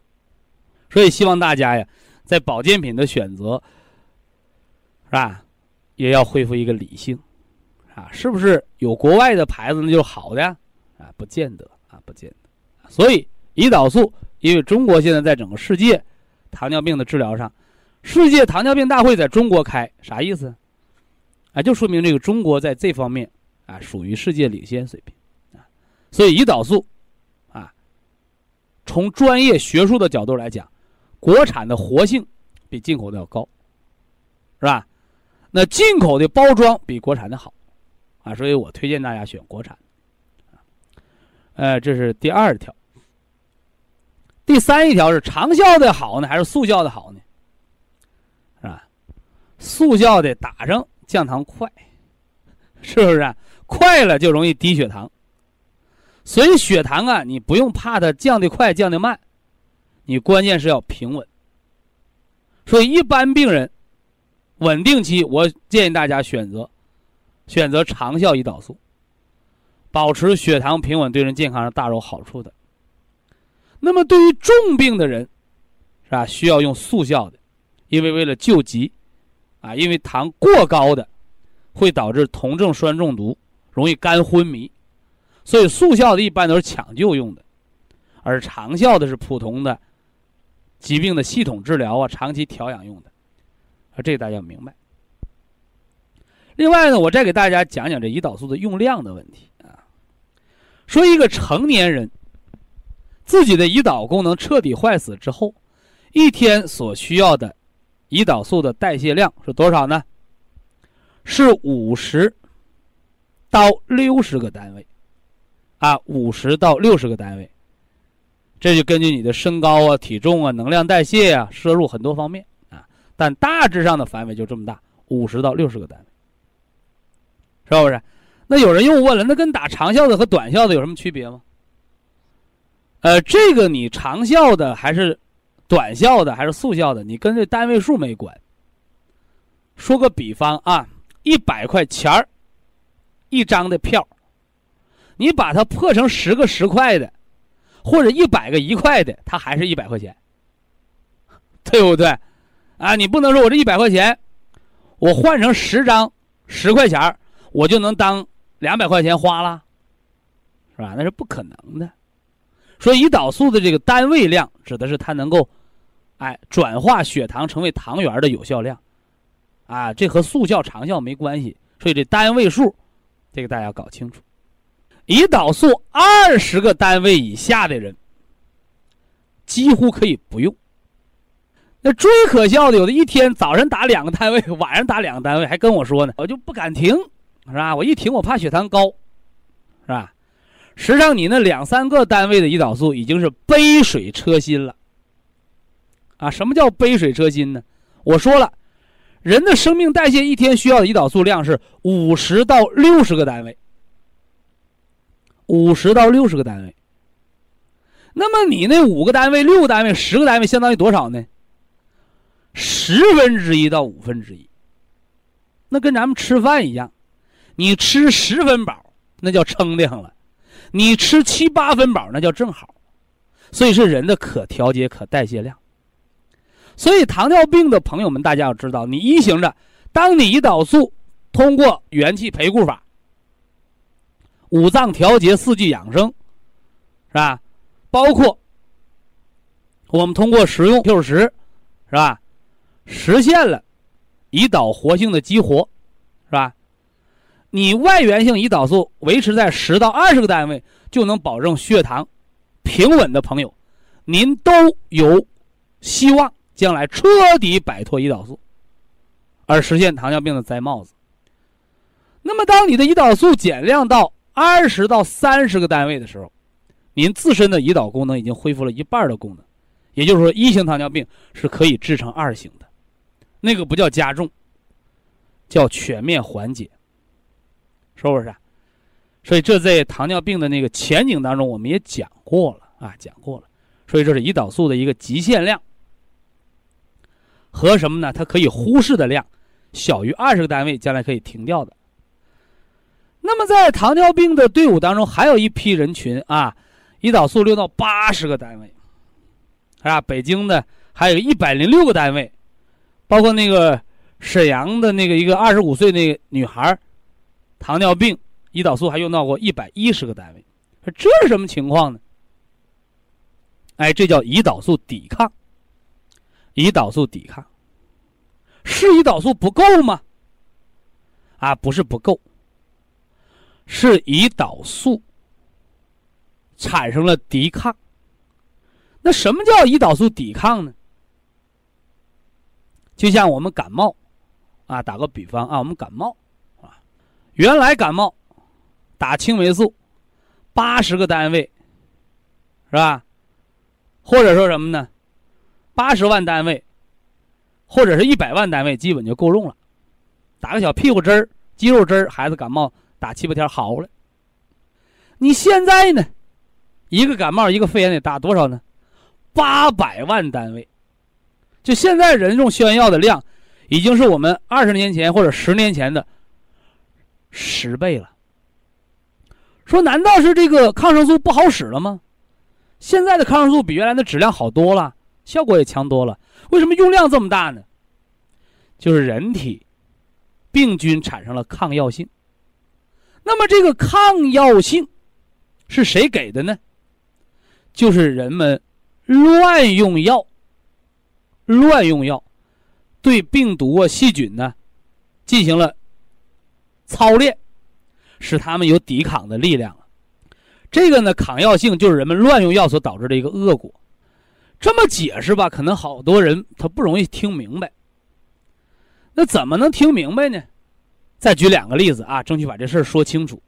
所以希望大家呀，在保健品的选择是吧，也要恢复一个理性。啊，是不是有国外的牌子那就好的？啊，不见得啊，不见得。所以胰岛素，因为中国现在在整个世界糖尿病的治疗上，世界糖尿病大会在中国开，啥意思？啊，就说明这个中国在这方面啊属于世界领先水平啊。所以胰岛素啊，从专业学术的角度来讲，国产的活性比进口的要高，是吧？那进口的包装比国产的好。啊，所以我推荐大家选国产，呃，这是第二条。第三一条是长效的好呢，还是速效的好呢？是吧？速效的打上降糖快，是不是？快了就容易低血糖，所以血糖啊，你不用怕它降的快降的慢，你关键是要平稳。所以一般病人稳定期，我建议大家选择。选择长效胰岛素，保持血糖平稳，对人健康是大有好处的。那么，对于重病的人，是吧？需要用速效的，因为为了救急，啊，因为糖过高的会导致酮症酸中毒，容易肝昏迷，所以速效的一般都是抢救用的，而长效的是普通的疾病的系统治疗啊，长期调养用的，啊，这个大家要明白。另外呢，我再给大家讲讲这胰岛素的用量的问题啊。说一个成年人自己的胰岛功能彻底坏死之后，一天所需要的胰岛素的代谢量是多少呢？是五十到六十个单位，啊，五十到六十个单位。这就根据你的身高啊、体重啊、能量代谢啊、摄入很多方面啊，但大致上的范围就这么大，五十到六十个单位。是不是？那有人又问了，那跟打长效的和短效的有什么区别吗？呃，这个你长效的还是短效的还是速效的，你跟这单位数没关。说个比方啊，一百块钱儿一张的票，你把它破成十个十块的，或者一百个一块的，它还是一百块钱，对不对？啊，你不能说我这一百块钱，我换成十张十块钱。我就能当两百块钱花了，是吧？那是不可能的。所以胰岛素的这个单位量指的是它能够，哎，转化血糖成为糖原的有效量，啊，这和速效长效没关系。所以这单位数这个大家要搞清楚。胰岛素二十个单位以下的人，几乎可以不用。那最可笑的，有的一天早上打两个单位，晚上打两个单位，还跟我说呢，我就不敢停，是吧？我一停，我怕血糖高，是吧？实际上，你那两三个单位的胰岛素已经是杯水车薪了。啊，什么叫杯水车薪呢？我说了，人的生命代谢一天需要的胰岛素量是五十到六十个单位。五十到六十个单位，那么你那五个单位、六个单位、十个单位相当于多少呢？十分之一到五分之一。那跟咱们吃饭一样，你吃十分饱，那叫撑的很了；你吃七八分饱，那叫正好。所以是人的可调节、可代谢量。所以糖尿病的朋友们，大家要知道，你一行着，当你胰岛素通过元气培固法。五脏调节、四季养生，是吧？包括我们通过食用 Q 十，是吧？实现了胰岛活性的激活，是吧？你外源性胰岛素维持在十到二十个单位，就能保证血糖平稳的朋友，您都有希望将来彻底摆脱胰岛素，而实现糖尿病的摘帽子。那么，当你的胰岛素减量到二十到三十个单位的时候，您自身的胰岛功能已经恢复了一半的功能，也就是说，一型糖尿病是可以治成二型的，那个不叫加重，叫全面缓解，是不是？所以这在糖尿病的那个前景当中，我们也讲过了啊，讲过了。所以这是胰岛素的一个极限量和什么呢？它可以忽视的量，小于二十个单位，将来可以停掉的。那么，在糖尿病的队伍当中，还有一批人群啊，胰岛素六到八十个单位，是吧？北京的还有一百零六个单位，包括那个沈阳的那个一个二十五岁那个女孩，糖尿病胰岛素还用到过一百一十个单位，这是什么情况呢？哎，这叫胰岛素抵抗。胰岛素抵抗，是胰岛素不够吗？啊，不是不够。是胰岛素产生了抵抗。那什么叫胰岛素抵抗呢？就像我们感冒，啊，打个比方啊，我们感冒，啊，原来感冒打青霉素八十个单位，是吧？或者说什么呢？八十万单位，或者是一百万单位，基本就够用了。打个小屁股针儿、肌肉针儿，孩子感冒。打七八天好了。你现在呢？一个感冒，一个肺炎得打多少呢？八百万单位。就现在人用消炎药的量，已经是我们二十年前或者十年前的十倍了。说难道是这个抗生素不好使了吗？现在的抗生素比原来的质量好多了，效果也强多了。为什么用量这么大呢？就是人体病菌产生了抗药性。那么这个抗药性是谁给的呢？就是人们乱用药，乱用药，对病毒啊、细菌呢进行了操练，使他们有抵抗的力量了。这个呢，抗药性就是人们乱用药所导致的一个恶果。这么解释吧，可能好多人他不容易听明白。那怎么能听明白呢？再举两个例子啊，争取把这事儿说清楚，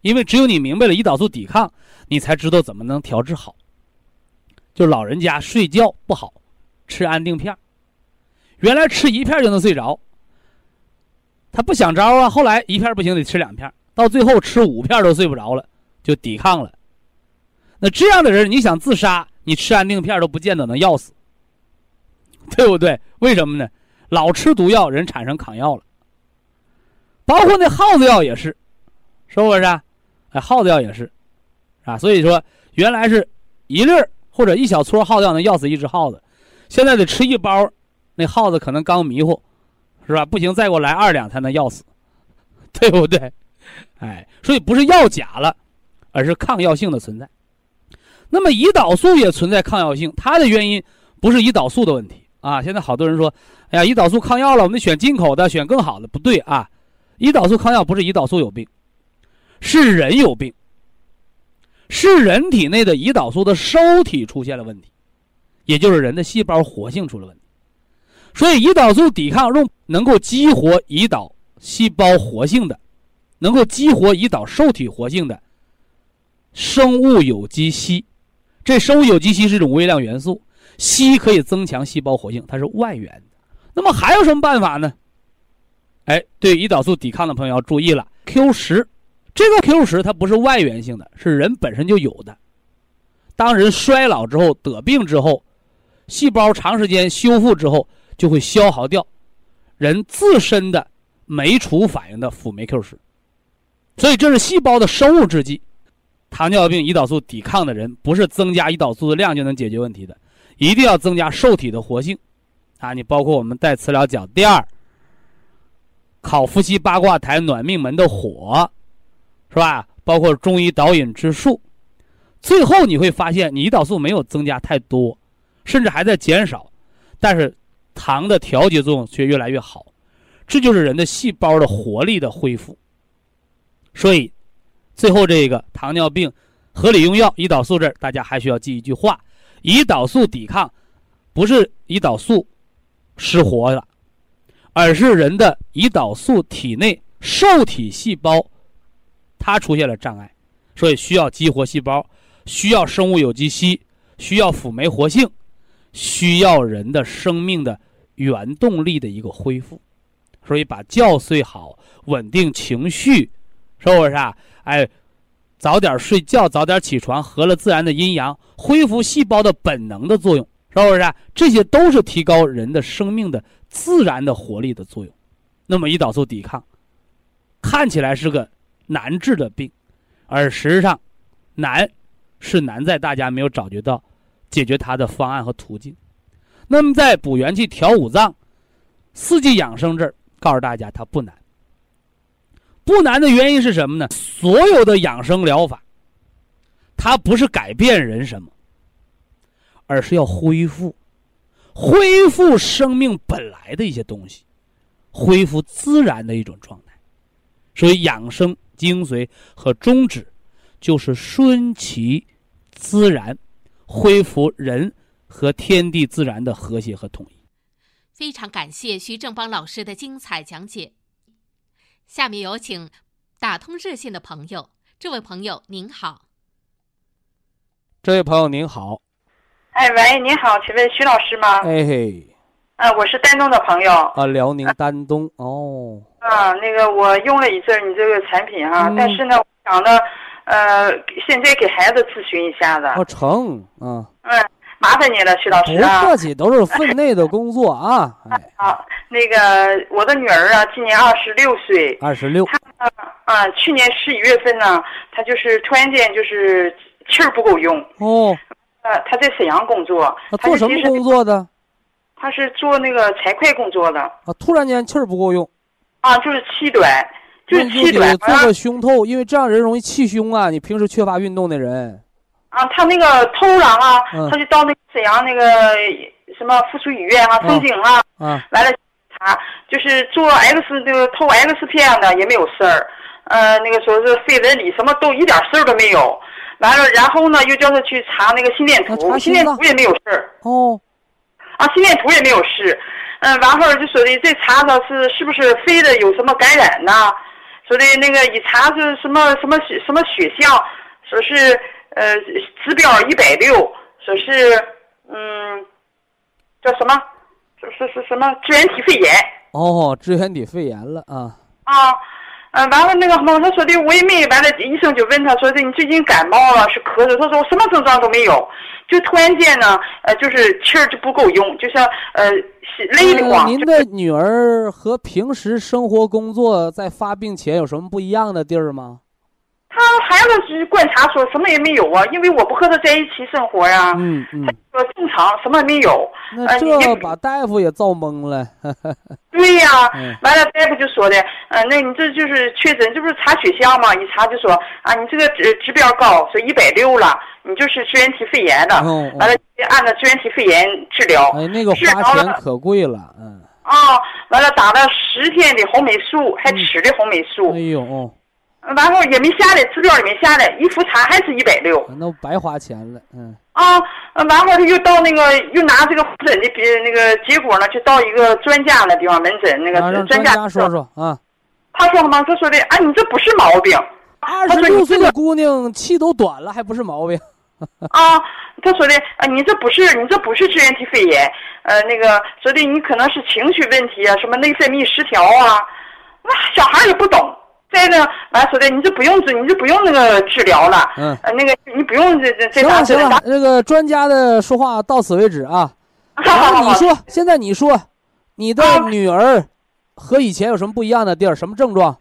因为只有你明白了胰岛素抵抗，你才知道怎么能调治好。就老人家睡觉不好，吃安定片原来吃一片就能睡着，他不想招啊，后来一片不行得吃两片，到最后吃五片都睡不着了，就抵抗了。那这样的人，你想自杀，你吃安定片都不见得能药死，对不对？为什么呢？老吃毒药，人产生抗药了。包括那耗子药也是，是不是？哎，耗子药也是，啊，所以说原来是一粒儿或者一小撮耗子药能药死一只耗子，现在得吃一包，那耗子可能刚迷糊，是吧？不行，再给我来二两才能药死，对不对？哎，所以不是药假了，而是抗药性的存在。那么胰岛素也存在抗药性，它的原因不是胰岛素的问题啊。现在好多人说，哎呀，胰岛素抗药了，我们得选进口的，选更好的，不对啊。胰岛素抗药不是胰岛素有病，是人有病，是人体内的胰岛素的受体出现了问题，也就是人的细胞活性出了问题。所以，胰岛素抵抗用能够激活胰岛细胞活性的，能够激活胰岛受体活性的生物有机硒。这生物有机硒是一种微量元素，硒可以增强细胞活性，它是外源的。那么还有什么办法呢？哎，对胰岛素抵抗的朋友要注意了，Q 十。这个 Q 十它不是外源性的，是人本身就有的。当人衰老之后得病之后，细胞长时间修复之后，就会消耗掉人自身的酶除反应的辅酶 Q 十。所以这是细胞的生物制剂。糖尿病胰岛素抵抗的人，不是增加胰岛素的量就能解决问题的，一定要增加受体的活性。啊，你包括我们带磁疗讲第二，烤伏羲八卦台暖命门的火。是吧？包括中医导引之术，最后你会发现，你胰岛素没有增加太多，甚至还在减少，但是糖的调节作用却越来越好，这就是人的细胞的活力的恢复。所以，最后这个糖尿病合理用药胰岛素这儿，大家还需要记一句话：胰岛素抵抗不是胰岛素失活了，而是人的胰岛素体内受体细胞。它出现了障碍，所以需要激活细胞，需要生物有机硒，需要辅酶活性，需要人的生命的原动力的一个恢复。所以把觉睡好，稳定情绪，是不是啊？哎，早点睡觉，早点起床，合了自然的阴阳，恢复细胞的本能的作用，是不是？啊？这些都是提高人的生命的自然的活力的作用。那么胰岛素抵抗看起来是个。难治的病，而实际上，难是难在大家没有找觉到解决它的方案和途径。那么在补元气、调五脏、四季养生这儿，告诉大家它不难。不难的原因是什么呢？所有的养生疗法，它不是改变人什么，而是要恢复，恢复生命本来的一些东西，恢复自然的一种状态。所以养生。精髓和宗旨，就是顺其自然，恢复人和天地自然的和谐和统一。非常感谢徐正邦老师的精彩讲解。下面有请打通热线的朋友，这位朋友您好。这位朋友您好。哎喂，您好，请问徐老师吗？哎嘿。啊，我是丹东的朋友。啊，辽宁丹东哦。啊，那个我用了一阵你这个产品哈，但是呢，想着，呃，现在给孩子咨询一下子。哦，成，嗯。嗯，麻烦你了，徐老师啊。不客气，都是分内的工作啊。哎。好，那个我的女儿啊，今年二十六岁。二十六。她啊，去年十一月份呢，她就是突然间就是气儿不够用。哦。呃，他在沈阳工作。他做什么工作的？他是做那个财会工作的啊，突然间气儿不够用，啊，就是气短，就是气短。做个胸透，因为这样人容易气胸啊。你平时缺乏运动的人，啊，他那个头狼啊，他就到那个沈阳那个什么附属医院啊，风景啊，啊，完了查，就是做 X 那个透 X 片的也没有事儿，呃，那个说是肺纹理什么都一点事儿都没有，完了，然后呢又叫他去查那个心电图，心电图也没有事儿。哦。啊，心电图也没有事，嗯，完后就说的再查查是是不是肺的有什么感染呐？说的那个一查是什么什么血什么血象，说是呃指标一百六，说是嗯叫什么？说是是什么支原体肺炎？哦，支原体肺炎了啊。啊。嗯，完了那个什么，他说的我也没完了，医生就问他说的你最近感冒了是咳嗽，他说我什么症状都没有，就突然间呢，呃，就是气儿就不够用，就像呃累的慌。您的女儿和平时生活工作在发病前有什么不一样的地儿吗？他孩子是观察说什么也没有啊，因为我不和他在一起生活呀。嗯嗯。他说正常，什么也没有。那这把大夫也造懵了。对呀，完了大夫就说的，嗯，那你这就是确诊，这不是查血象吗？一查就说啊，你这个指指标高，说一百六了，你就是支原体肺炎的。完了，按照支原体肺炎治疗。哎，那个花钱可贵了，嗯。啊，完了打了十天的红霉素，还吃的红霉素。哎呦。完完后也没下来，指标也没下来，一复查还是一百六。那白花钱了，嗯。啊，完后他又到那个又拿这个复诊的别那个结果呢，就到一个专家那地方门诊那个专家说说啊。他说嘛，他说的，哎，你这不是毛病。二十六岁的姑娘气都短了，还不是毛病。啊，他说的，啊，你这不是你这不是支原体肺炎，呃，那个说的你可能是情绪问题啊，什么内分泌失调啊。那小孩也不懂。再呢，完说的，你就不用治，你就不用那个治疗了。嗯。呃，那个你不用这这这行了行了，那个专家的说话到此为止啊。好好好。你说，现在你说，你的女儿和以前有什么不一样的地儿？什么症状？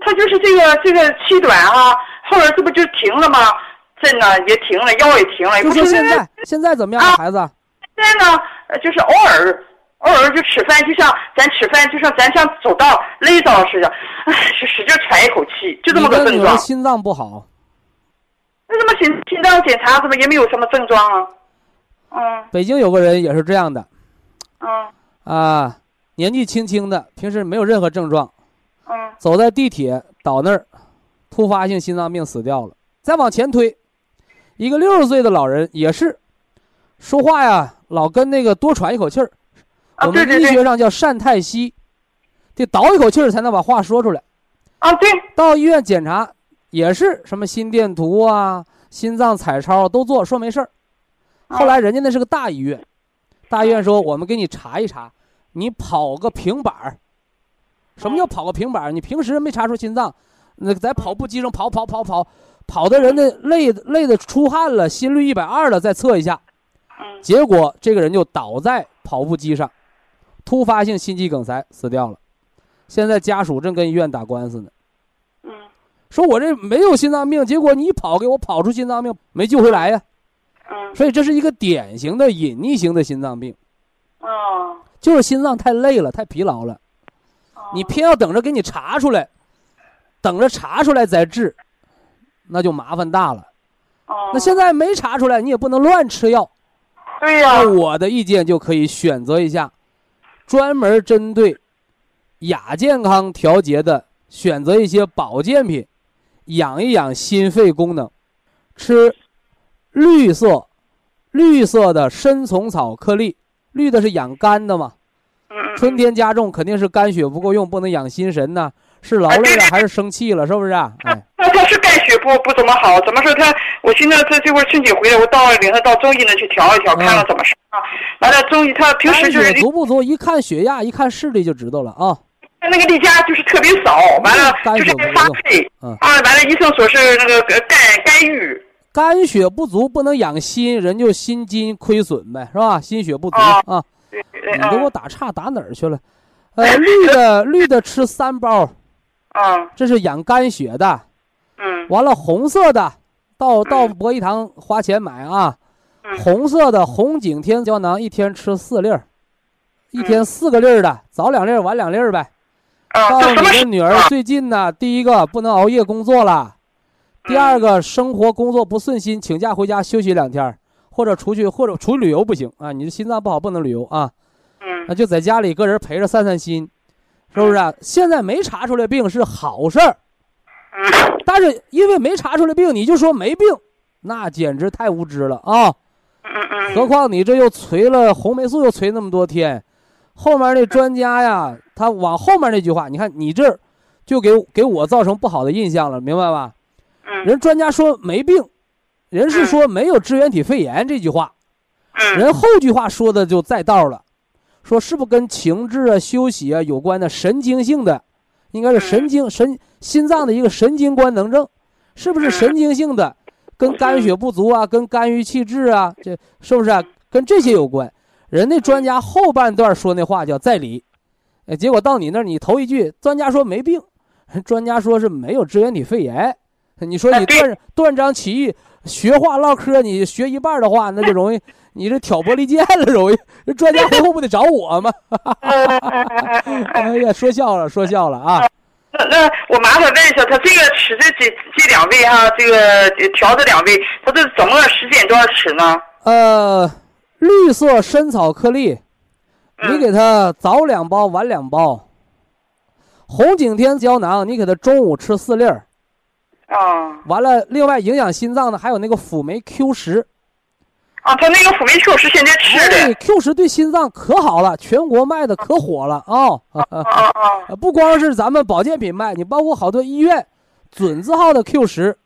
她就是这个这个气短啊，后边这不就停了吗？针呢也停了，腰也停了。就现在，现在怎么样，孩子？现在呢，就是偶尔。偶尔就吃饭，就像咱吃饭，就像咱像走道累着似的，唉，就使劲喘一口气，就这么个症状。心脏不好。那怎么心心脏检查怎么也没有什么症状啊？嗯。北京有个人也是这样的。嗯。啊，年纪轻轻的，平时没有任何症状。嗯。走在地铁倒那儿，突发性心脏病死掉了。再往前推，一个六十岁的老人也是，说话呀老跟那个多喘一口气儿。我们医学上叫善太息，得倒一口气儿才能把话说出来。啊，对。到医院检查也是什么心电图啊、心脏彩超都做，说没事儿。后来人家那是个大医院，大医院说我们给你查一查，你跑个平板儿。什么叫跑个平板儿？你平时没查出心脏，那在跑步机上跑跑跑跑，跑的人的累累的出汗了，心率一百二了，再测一下。结果这个人就倒在跑步机上。突发性心肌梗塞死掉了，现在家属正跟医院打官司呢。嗯，说我这没有心脏病，结果你跑给我跑出心脏病，没救回来呀。嗯，所以这是一个典型的隐匿型的心脏病。哦，就是心脏太累了，太疲劳了。你偏要等着给你查出来，等着查出来再治，那就麻烦大了。哦，那现在没查出来，你也不能乱吃药。对呀。那我的意见就可以选择一下。专门针对亚健康调节的，选择一些保健品，养一养心肺功能。吃绿色、绿色的参虫草颗粒，绿的是养肝的嘛？春天加重肯定是肝血不够用，不能养心神呐。是劳累了还是生气了？是不是？啊哎，那他是钙血不不怎么好，怎么说他？我现在这这会儿春节回来，我到领他到中医那去调一调，看看怎么事啊。完了，中医他平时就是足不足，一看血压，一看视力就知道了啊。他那个例假就是特别少，完了就是发配，啊，完了医生说是那个肝肝郁，肝血不足不能养心，人就心筋亏损呗，是吧？心血不足啊。你给我打岔打哪儿去了？呃，绿的绿的吃三包。啊，这是养肝血的，嗯，完了红色的，到到博医堂花钱买啊，红色的红景天胶囊一天吃四粒儿，一天四个粒儿的，早两粒儿晚两粒儿呗。告诉你的女儿，最近呢，第一个不能熬夜工作了，第二个生活工作不顺心，请假回家休息两天，或者出去或者出去旅游不行啊，你的心脏不好不能旅游啊，嗯，那就在家里个人陪着散散心。是不是？现在没查出来病是好事儿，但是因为没查出来病，你就说没病，那简直太无知了啊！何况你这又捶了红霉素，又捶那么多天，后面那专家呀，他往后面那句话，你看你这，就给给我造成不好的印象了，明白吧？人专家说没病，人是说没有支原体肺炎这句话，人后句话说的就在道了。说是不是跟情志啊、休息啊有关的神经性的，应该是神经神心脏的一个神经官能症，是不是神经性的？跟肝血不足啊，跟肝郁气滞啊，这是不是啊？跟这些有关？人家专家后半段说那话叫在理，哎，结果到你那儿，你头一句专家说没病，专家说是没有支原体肺炎，你说你断断章取义，学话唠嗑，你学一半的话，那就容易。你这挑拨离间了，容易。这专家回后不得找我吗？哎呀，说笑了，说笑了啊。那那我麻烦问一下，他这个吃这这这两位哈，这个调这两位，他这怎么个时间段吃呢？呃，绿色参草颗粒，你给他早两包，晚两包。红景天胶囊，你给他中午吃四粒儿。啊完了，另外影响心脏的还有那个辅酶 Q 十。啊，他那个辅酶 Q 十现在吃哎的。，Q 十对心脏可好了，全国卖的可火了啊！啊啊啊！不光是咱们保健品卖，你包括好多医院准字号的 Q 十，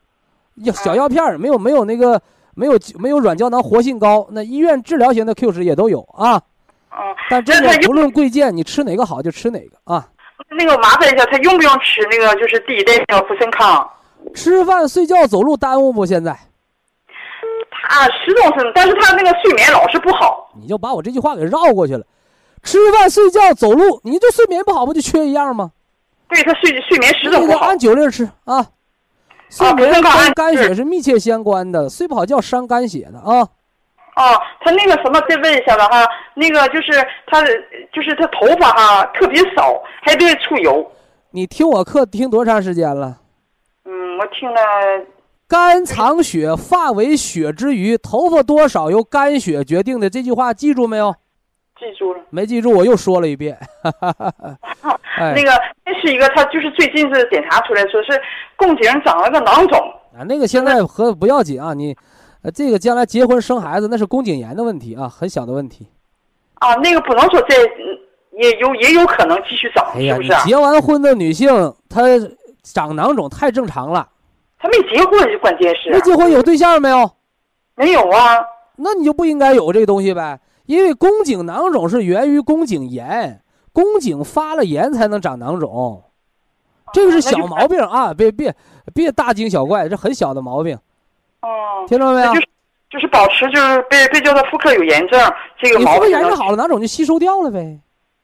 药小药片儿没有没有那个没有没有软胶囊活性高，那医院治疗型的 Q 十也都有啊。啊，但这个不论贵贱，你吃哪个好就吃哪个啊。那个麻烦一下，他用不用吃那个就是第一代那个福参康？吃饭、睡觉、走路耽误不？现在他始终是，但是他那个睡眠老是不好。你就把我这句话给绕过去了。吃饭、睡觉、走路，你这睡眠不好，不就缺一样吗？对他睡睡眠始终不好按。九粒吃啊。睡眠跟肝是血是密切相关的，睡不好觉伤肝血的啊。啊，他那个什么，再问一下子哈，那个就是他，就是他头发哈特别少，还得出油。你听我课听多长时间了？嗯，我听了，肝藏血，发为血之余，头发多少由肝血决定的。这句话记住没有？记住了。没记住，我又说了一遍。哎那，个那是一个，他就是最近是检查出来说是宫颈长了个囊肿。啊，那个现在和不要紧啊，你，呃，这个将来结婚生孩子那是宫颈炎的问题啊，很小的问题。啊，那个不能说再，嗯也有也有可能继续长，是不是啊？结完婚的女性，她长囊肿太正常了。他没结婚，关键是没结婚有对象没有？没有啊？那你就不应该有这个东西呗，因为宫颈囊肿是源于宫颈炎，宫颈发了炎才能长囊肿，这个是小毛病啊，别别别大惊小怪，这很小的毛病，哦，听到没有就？是就是保持就是被被叫做妇科有炎症这个毛病。炎症好了，囊肿就吸收掉了呗。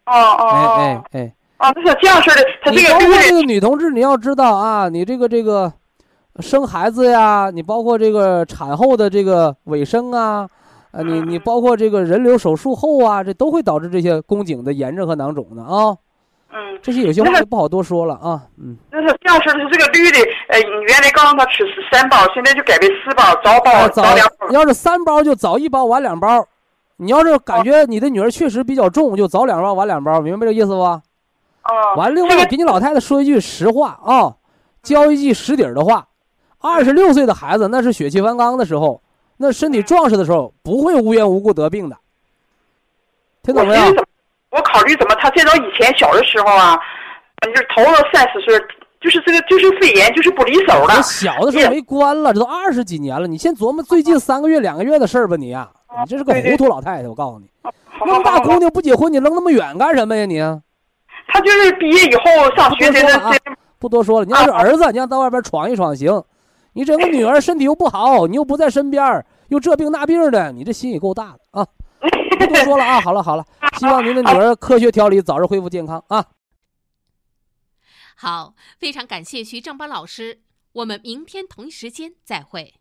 哦哦哎哦哎哎，啊，那像这样式的，他这个这个女同志，你要知道啊，你这个这个生孩子呀，你包括这个产后的这个尾声啊，啊，你你包括这个人流手术后啊，这都会导致这些宫颈的炎症和囊肿的啊。嗯，这些有些话就不好多说了啊，嗯，那是这样式的，是这个绿的，呃，原来告诉他吃是三包，现在就改为四包，早包啊早早两包。要是三包就早一包晚两包，你要是感觉你的女儿确实比较重，就早两包晚两包，明白这意思不？啊，完了，另这个外给你老太太说一句实话啊，教一句实底儿的话。二十六岁的孩子那是血气方刚的时候，那身体壮实的时候，不会无缘无故得病的。听懂没有我考虑怎么，他再到以前小的时候啊，就是头了三十岁，就是这个就是肺炎，就是不离手了我。小的时候没关了，这都二十几年了。你先琢磨最近三个月、两个月的事儿吧，你呀、你这是个糊涂老太太。我告诉你，那么大姑娘不结婚，你扔那么远干什么呀你？他就是毕业以后上学在不多说了啊那这不多说了，你要是儿子，你让到外边闯一闯行。你整个女儿身体又不好，你又不在身边，又这病那病的，你这心也够大的啊！不多说了啊，好了好了，希望您的女儿科学调理，早日恢复健康啊！好，非常感谢徐正邦老师，我们明天同一时间再会。